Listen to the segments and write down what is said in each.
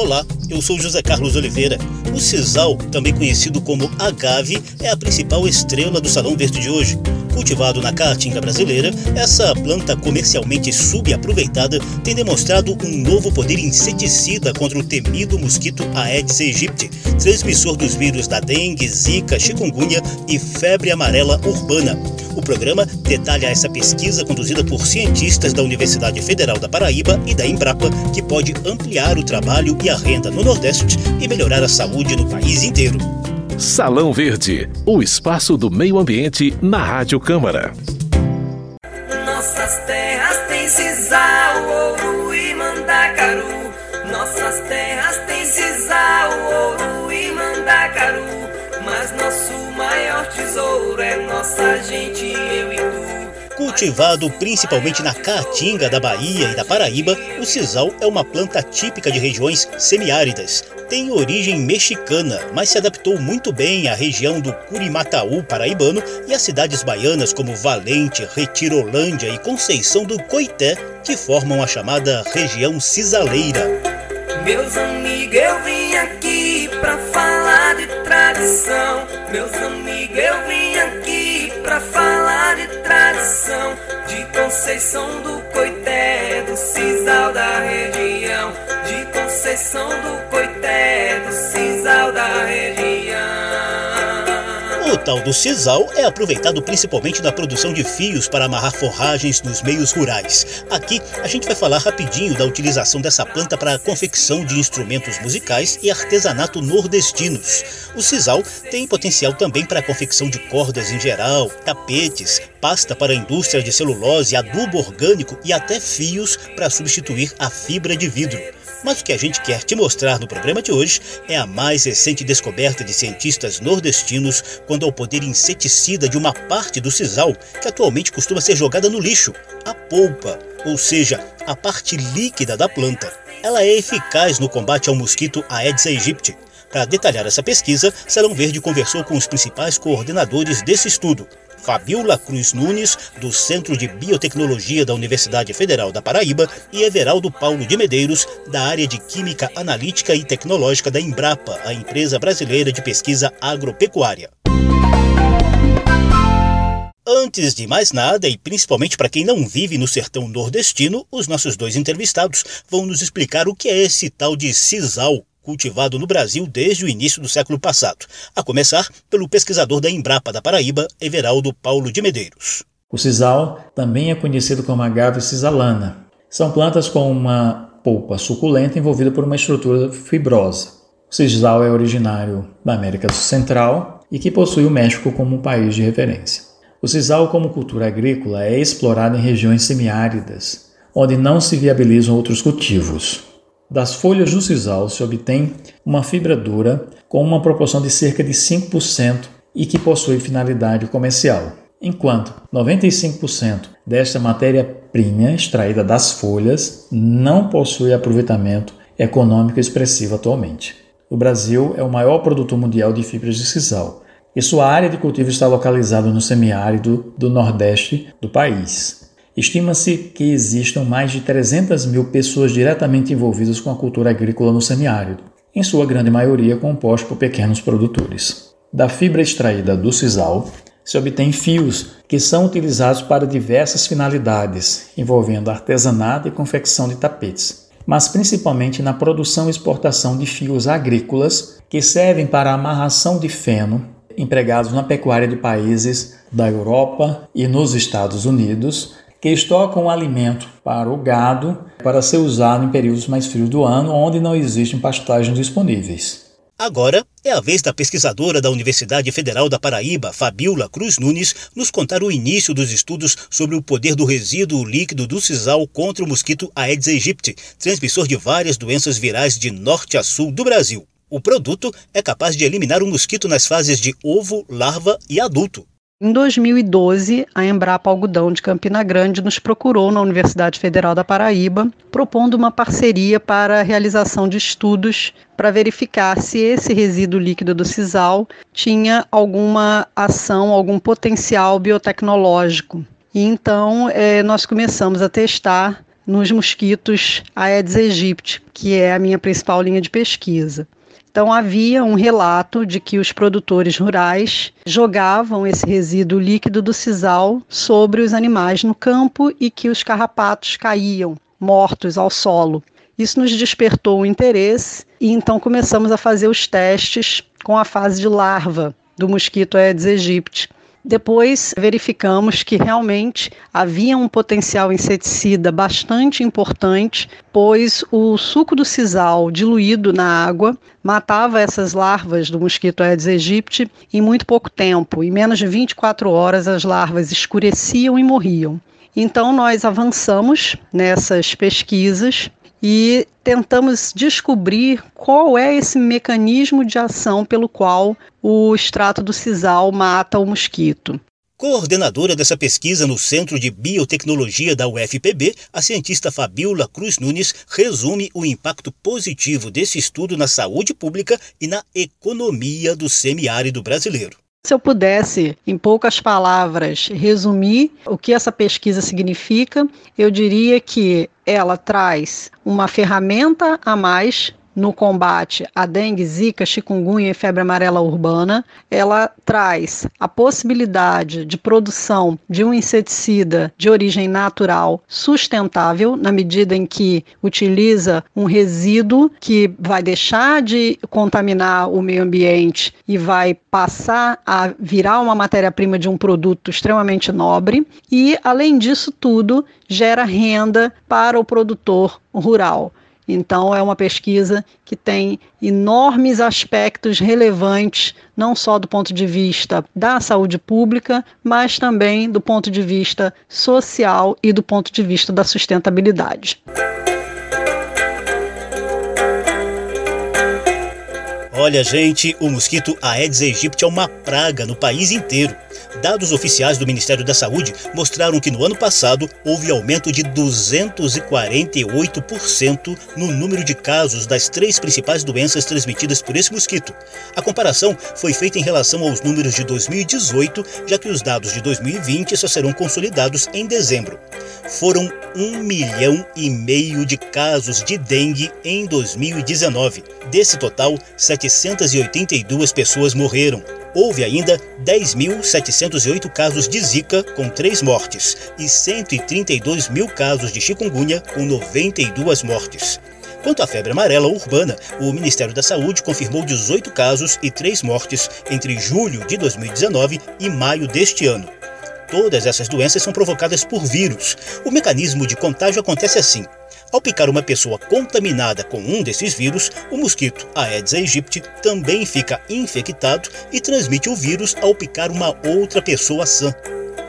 Olá, eu sou José Carlos Oliveira. O sisal, também conhecido como agave, é a principal estrela do Salão Verde de hoje. Cultivado na caatinga brasileira, essa planta comercialmente subaproveitada tem demonstrado um novo poder inseticida contra o temido mosquito Aedes aegypti, transmissor dos vírus da dengue, zika, chikungunya e febre amarela urbana. O programa detalha essa pesquisa conduzida por cientistas da Universidade Federal da Paraíba e da Embrapa, que pode ampliar o trabalho e a renda no Nordeste e melhorar a saúde no país inteiro. Salão Verde, o espaço do meio ambiente na Rádio Câmara. Nossas terras têm sisal, ouro e mandacaru. Nossas terras têm sisal, ouro e mandacaru. Mas nosso maior tesouro é nossa gente, eu e. Cultivado principalmente na Caatinga da Bahia e da Paraíba, o sisal é uma planta típica de regiões semiáridas. Tem origem mexicana, mas se adaptou muito bem à região do Curimataú paraibano e às cidades baianas como Valente, Retirolândia e Conceição do Coité, que formam a chamada região cisaleira. Meus amigos, eu vim aqui pra falar de tradição. Meus amigos, eu vim aqui pra falar Conceição do Coité, do Cisal da região. De Conceição do Coité, do Cisal da região. O tal do sisal é aproveitado principalmente na produção de fios para amarrar forragens nos meios rurais. Aqui a gente vai falar rapidinho da utilização dessa planta para a confecção de instrumentos musicais e artesanato nordestinos. O sisal tem potencial também para a confecção de cordas em geral, tapetes, pasta para a indústria de celulose, adubo orgânico e até fios para substituir a fibra de vidro. Mas o que a gente quer te mostrar no programa de hoje é a mais recente descoberta de cientistas nordestinos quando ao poder inseticida de uma parte do sisal que atualmente costuma ser jogada no lixo, a polpa, ou seja, a parte líquida da planta. Ela é eficaz no combate ao mosquito Aedes aegypti. Para detalhar essa pesquisa, Salão Verde conversou com os principais coordenadores desse estudo, Fabiola Cruz Nunes, do Centro de Biotecnologia da Universidade Federal da Paraíba, e Everaldo Paulo de Medeiros, da área de Química Analítica e Tecnológica da Embrapa, a empresa brasileira de pesquisa agropecuária. Antes de mais nada, e principalmente para quem não vive no sertão nordestino, os nossos dois entrevistados vão nos explicar o que é esse tal de sisal, cultivado no Brasil desde o início do século passado, a começar pelo pesquisador da Embrapa da Paraíba, Everaldo Paulo de Medeiros. O sisal também é conhecido como agave sisalana. São plantas com uma polpa suculenta envolvida por uma estrutura fibrosa. O sisal é originário da América Central e que possui o México como um país de referência. O sisal, como cultura agrícola, é explorado em regiões semiáridas, onde não se viabilizam outros cultivos. Das folhas do sisal se obtém uma fibra dura com uma proporção de cerca de 5% e que possui finalidade comercial, enquanto 95% desta matéria-prima extraída das folhas não possui aproveitamento econômico expressivo atualmente. O Brasil é o maior produtor mundial de fibras de sisal e sua área de cultivo está localizada no semiárido do nordeste do país. Estima-se que existam mais de 300 mil pessoas diretamente envolvidas com a cultura agrícola no semiárido, em sua grande maioria composta por pequenos produtores. Da fibra extraída do sisal, se obtém fios que são utilizados para diversas finalidades, envolvendo artesanato e confecção de tapetes, mas principalmente na produção e exportação de fios agrícolas que servem para a amarração de feno empregados na pecuária de países da Europa e nos Estados Unidos, que estocam alimento para o gado para ser usado em períodos mais frios do ano, onde não existem pastagens disponíveis. Agora é a vez da pesquisadora da Universidade Federal da Paraíba, Fabiola Cruz Nunes, nos contar o início dos estudos sobre o poder do resíduo líquido do sisal contra o mosquito Aedes aegypti, transmissor de várias doenças virais de norte a sul do Brasil. O produto é capaz de eliminar o mosquito nas fases de ovo, larva e adulto. Em 2012, a Embrapa Algodão de Campina Grande nos procurou na Universidade Federal da Paraíba, propondo uma parceria para a realização de estudos para verificar se esse resíduo líquido do sisal tinha alguma ação, algum potencial biotecnológico. E então eh, nós começamos a testar nos mosquitos Aedes aegypti, que é a minha principal linha de pesquisa. Então havia um relato de que os produtores rurais jogavam esse resíduo líquido do sisal sobre os animais no campo e que os carrapatos caíam mortos ao solo. Isso nos despertou o interesse e então começamos a fazer os testes com a fase de larva do mosquito Aedes aegypti depois verificamos que realmente havia um potencial inseticida bastante importante, pois o suco do sisal diluído na água matava essas larvas do mosquito Aedes aegypti em muito pouco tempo. Em menos de 24 horas as larvas escureciam e morriam. Então nós avançamos nessas pesquisas e tentamos descobrir qual é esse mecanismo de ação pelo qual o extrato do sisal mata o mosquito. Coordenadora dessa pesquisa no Centro de Biotecnologia da UFPB, a cientista Fabiola Cruz Nunes resume o impacto positivo desse estudo na saúde pública e na economia do semiárido brasileiro. Se eu pudesse, em poucas palavras, resumir o que essa pesquisa significa, eu diria que ela traz uma ferramenta a mais no combate à dengue, zika, chikungunya e febre amarela urbana. Ela traz a possibilidade de produção de um inseticida de origem natural sustentável, na medida em que utiliza um resíduo que vai deixar de contaminar o meio ambiente e vai passar a virar uma matéria-prima de um produto extremamente nobre. E, além disso tudo, gera renda para o produtor rural. Então, é uma pesquisa que tem enormes aspectos relevantes, não só do ponto de vista da saúde pública, mas também do ponto de vista social e do ponto de vista da sustentabilidade. Olha, gente, o mosquito Aedes aegypti é uma praga no país inteiro. Dados oficiais do Ministério da Saúde mostraram que no ano passado houve aumento de 248% no número de casos das três principais doenças transmitidas por esse mosquito. A comparação foi feita em relação aos números de 2018, já que os dados de 2020 só serão consolidados em dezembro. Foram um milhão e meio de casos de dengue em 2019. Desse total, 782 pessoas morreram. Houve ainda 10.708 casos de Zika, com 3 mortes, e 132 mil casos de chikungunya, com 92 mortes. Quanto à febre amarela urbana, o Ministério da Saúde confirmou 18 casos e 3 mortes entre julho de 2019 e maio deste ano. Todas essas doenças são provocadas por vírus. O mecanismo de contágio acontece assim. Ao picar uma pessoa contaminada com um desses vírus, o mosquito Aedes aegypti também fica infectado e transmite o vírus ao picar uma outra pessoa sã.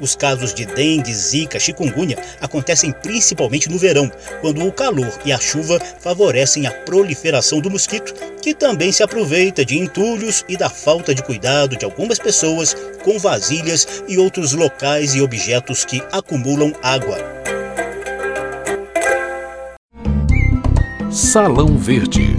Os casos de dengue, zika, chikungunya acontecem principalmente no verão, quando o calor e a chuva favorecem a proliferação do mosquito, que também se aproveita de entulhos e da falta de cuidado de algumas pessoas com vasilhas e outros locais e objetos que acumulam água. Salão Verde.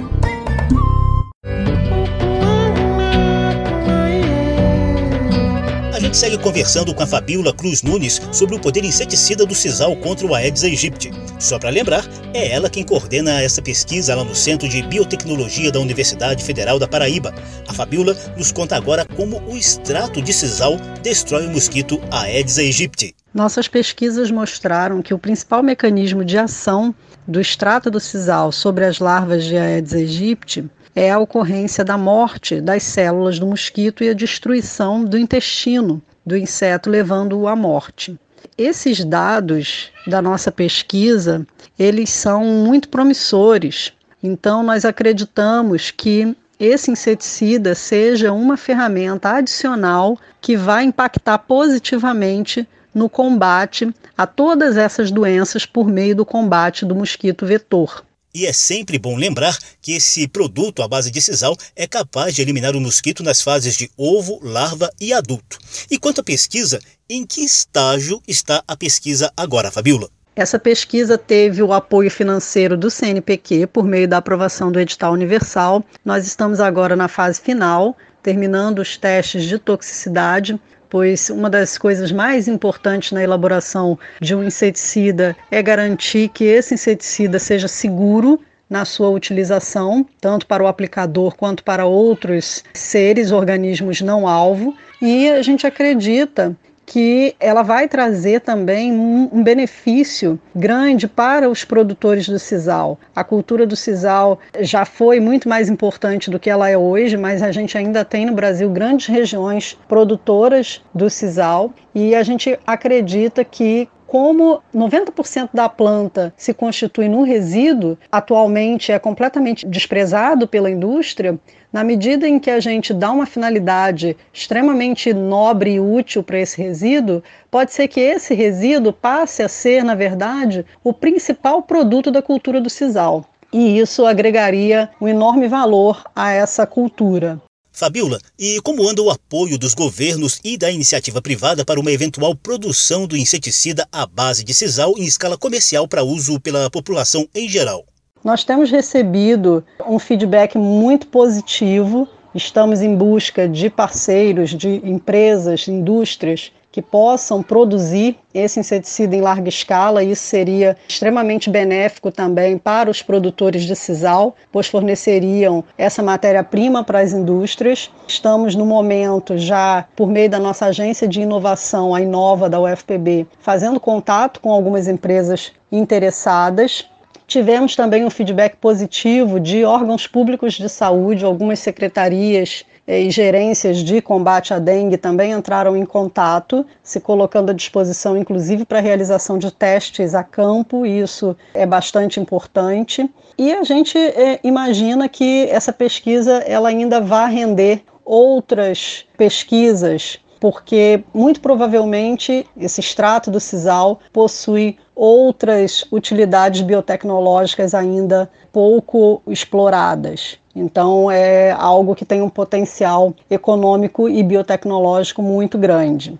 A gente segue conversando com a Fabiola Cruz Nunes sobre o poder inseticida do sisal contra o Aedes aegypti. Só para lembrar, é ela quem coordena essa pesquisa lá no Centro de Biotecnologia da Universidade Federal da Paraíba. A Fabiola nos conta agora como o extrato de sisal destrói o mosquito Aedes aegypti. Nossas pesquisas mostraram que o principal mecanismo de ação do extrato do sisal sobre as larvas de Aedes aegypti é a ocorrência da morte das células do mosquito e a destruição do intestino do inseto, levando-o à morte. Esses dados da nossa pesquisa, eles são muito promissores. Então nós acreditamos que esse inseticida seja uma ferramenta adicional que vai impactar positivamente no combate a todas essas doenças por meio do combate do mosquito vetor. E é sempre bom lembrar que esse produto à base de sisal é capaz de eliminar o mosquito nas fases de ovo, larva e adulto. E quanto à pesquisa, em que estágio está a pesquisa agora, Fabiola? Essa pesquisa teve o apoio financeiro do CNPq por meio da aprovação do edital universal. Nós estamos agora na fase final, terminando os testes de toxicidade pois uma das coisas mais importantes na elaboração de um inseticida é garantir que esse inseticida seja seguro na sua utilização, tanto para o aplicador quanto para outros seres, organismos não alvo. E a gente acredita que ela vai trazer também um, um, benefício grande para os produtores do sisal. A cultura do sisal já foi muito mais importante do que ela é hoje, mas a gente ainda tem no Brasil grandes regiões produtoras do sisal e a gente acredita que como 90% da planta se constitui num resíduo, atualmente é completamente desprezado pela indústria, na medida em que a gente dá uma finalidade extremamente nobre e útil para esse resíduo, pode ser que esse resíduo passe a ser, na verdade, o principal produto da cultura do sisal. E isso agregaria um enorme valor a essa cultura. Fabiola, e como anda o apoio dos governos e da iniciativa privada para uma eventual produção do inseticida à base de sisal em escala comercial para uso pela população em geral? Nós temos recebido um feedback muito positivo. Estamos em busca de parceiros, de empresas, indústrias que possam produzir esse inseticida em larga escala. Isso seria extremamente benéfico também para os produtores de sisal, pois forneceriam essa matéria-prima para as indústrias. Estamos no momento já por meio da nossa agência de inovação, a Inova da UFPB, fazendo contato com algumas empresas interessadas Tivemos também um feedback positivo de órgãos públicos de saúde, algumas secretarias e gerências de combate à dengue também entraram em contato, se colocando à disposição, inclusive, para a realização de testes a campo, e isso é bastante importante. E a gente é, imagina que essa pesquisa ela ainda vai render outras pesquisas porque muito provavelmente esse extrato do sisal possui outras utilidades biotecnológicas ainda pouco exploradas. Então, é algo que tem um potencial econômico e biotecnológico muito grande.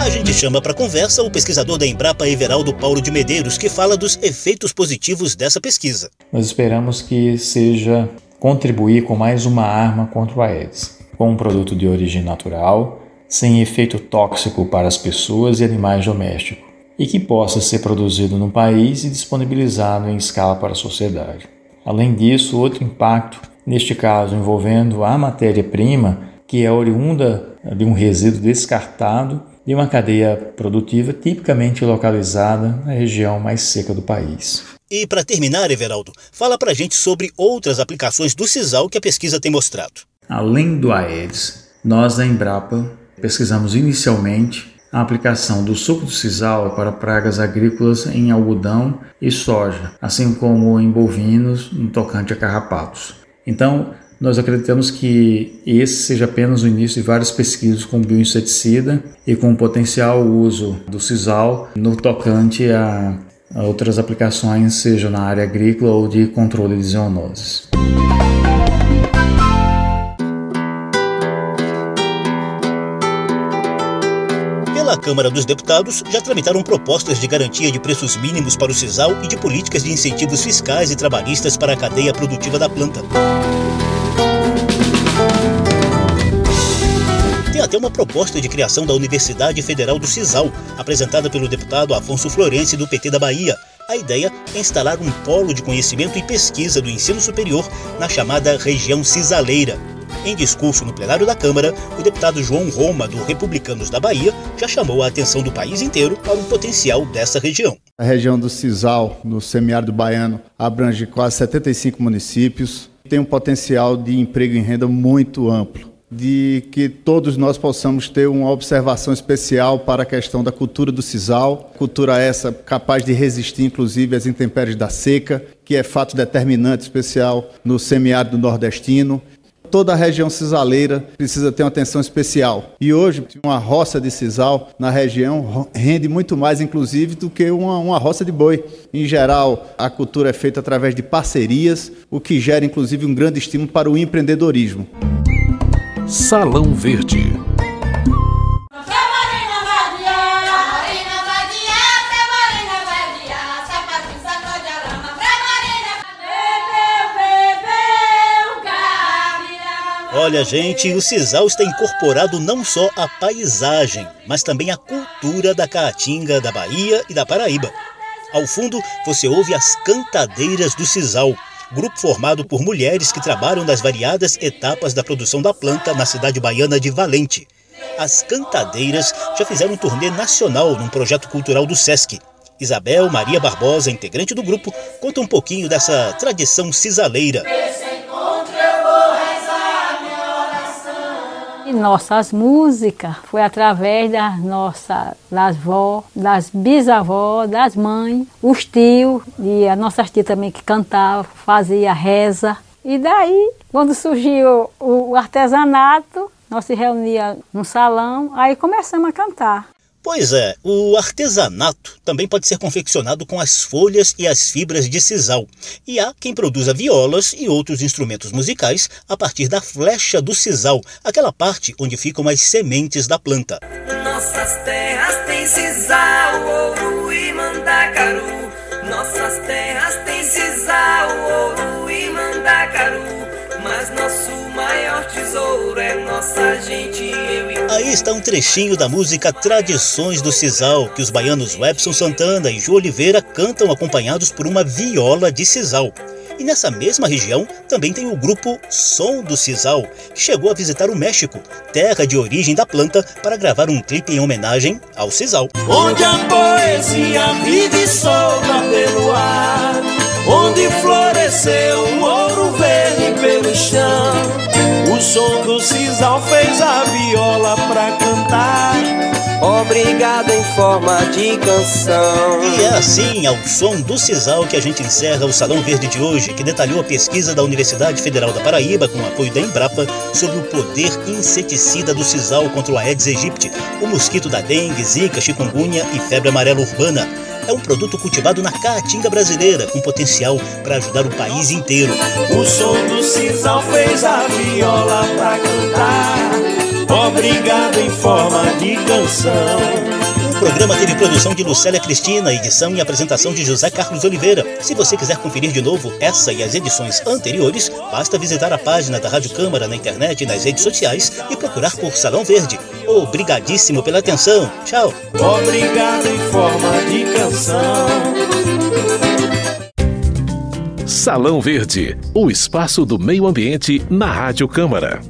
A gente chama para conversa o pesquisador da Embrapa Everaldo Paulo de Medeiros, que fala dos efeitos positivos dessa pesquisa. Nós esperamos que seja contribuir com mais uma arma contra o Aedes, com um produto de origem natural, sem efeito tóxico para as pessoas e animais domésticos e que possa ser produzido no país e disponibilizado em escala para a sociedade. Além disso, outro impacto, neste caso envolvendo a matéria-prima, que é oriunda de um resíduo descartado de uma cadeia produtiva tipicamente localizada na região mais seca do país. E para terminar, Everaldo, fala para a gente sobre outras aplicações do CISAL que a pesquisa tem mostrado. Além do Aedes, nós da Embrapa pesquisamos inicialmente a aplicação do suco do sisal para pragas agrícolas em algodão e soja, assim como em bovinos no tocante a carrapatos. Então, nós acreditamos que esse seja apenas o início de várias pesquisas com bioinseticida e com potencial uso do sisal no tocante a outras aplicações, seja na área agrícola ou de controle de zoonoses. Câmara dos Deputados, já tramitaram propostas de garantia de preços mínimos para o sisal e de políticas de incentivos fiscais e trabalhistas para a cadeia produtiva da planta. Tem até uma proposta de criação da Universidade Federal do Cisal, apresentada pelo deputado Afonso Florenci, do PT da Bahia. A ideia é instalar um polo de conhecimento e pesquisa do ensino superior na chamada região cisaleira. Em discurso no plenário da Câmara, o deputado João Roma, do Republicanos da Bahia, já chamou a atenção do país inteiro para o potencial dessa região. A região do Cisal, no semiárido baiano, abrange quase 75 municípios, tem um potencial de emprego e renda muito amplo de que todos nós possamos ter uma observação especial para a questão da cultura do sisal, cultura essa capaz de resistir inclusive às intempéries da seca, que é fato determinante especial no semiárido nordestino toda a região cisaleira precisa ter uma atenção especial. E hoje, uma roça de sisal na região rende muito mais, inclusive, do que uma, uma roça de boi. Em geral, a cultura é feita através de parcerias, o que gera, inclusive, um grande estímulo para o empreendedorismo. Salão Verde Olha, gente, o sisal está incorporado não só à paisagem, mas também à cultura da Caatinga, da Bahia e da Paraíba. Ao fundo, você ouve as Cantadeiras do Sisal, grupo formado por mulheres que trabalham nas variadas etapas da produção da planta na cidade baiana de Valente. As Cantadeiras já fizeram um turnê nacional num projeto cultural do SESC. Isabel Maria Barbosa, integrante do grupo, conta um pouquinho dessa tradição cisaleira. Nossas músicas foi através das nossas das vó, das bisavós, das mães, os tios e as nossas tias também que cantavam, fazia reza. E daí, quando surgiu o artesanato, nós se reunia num salão, aí começamos a cantar. Pois é, o artesanato também pode ser confeccionado com as folhas e as fibras de sisal. E há quem produza violas e outros instrumentos musicais a partir da flecha do sisal, aquela parte onde ficam as sementes da planta. Nossas terras têm sisal, ouro e mandacaru. Nossas terras tesouro é nossa gente, Aí está um trechinho da música Tradições do Cisal, que os baianos Webson Santana e Ju Oliveira cantam acompanhados por uma viola de sisal. E nessa mesma região também tem o grupo Som do Sisal, que chegou a visitar o México, terra de origem da planta, para gravar um clipe em homenagem ao sisal. Onde a poesia vive solta pelo ar, onde floresceu Som do sisal fez a viola. Obrigado em forma de canção. E é assim, ao som do Sisal, que a gente encerra o Salão Verde de hoje, que detalhou a pesquisa da Universidade Federal da Paraíba, com o apoio da Embrapa, sobre o poder inseticida do Sisal contra o Aedes aegypti, o mosquito da dengue, zika, chikungunya e febre amarela urbana. É um produto cultivado na caatinga brasileira, com potencial para ajudar o país inteiro. O som do sisal fez a viola forma de canção. O programa teve produção de Lucélia Cristina, edição e apresentação de José Carlos Oliveira. Se você quiser conferir de novo essa e as edições anteriores, basta visitar a página da Rádio Câmara na internet e nas redes sociais e procurar por Salão Verde. Obrigadíssimo pela atenção. Tchau. Obrigado em forma de canção. Salão Verde, o espaço do meio ambiente na Rádio Câmara.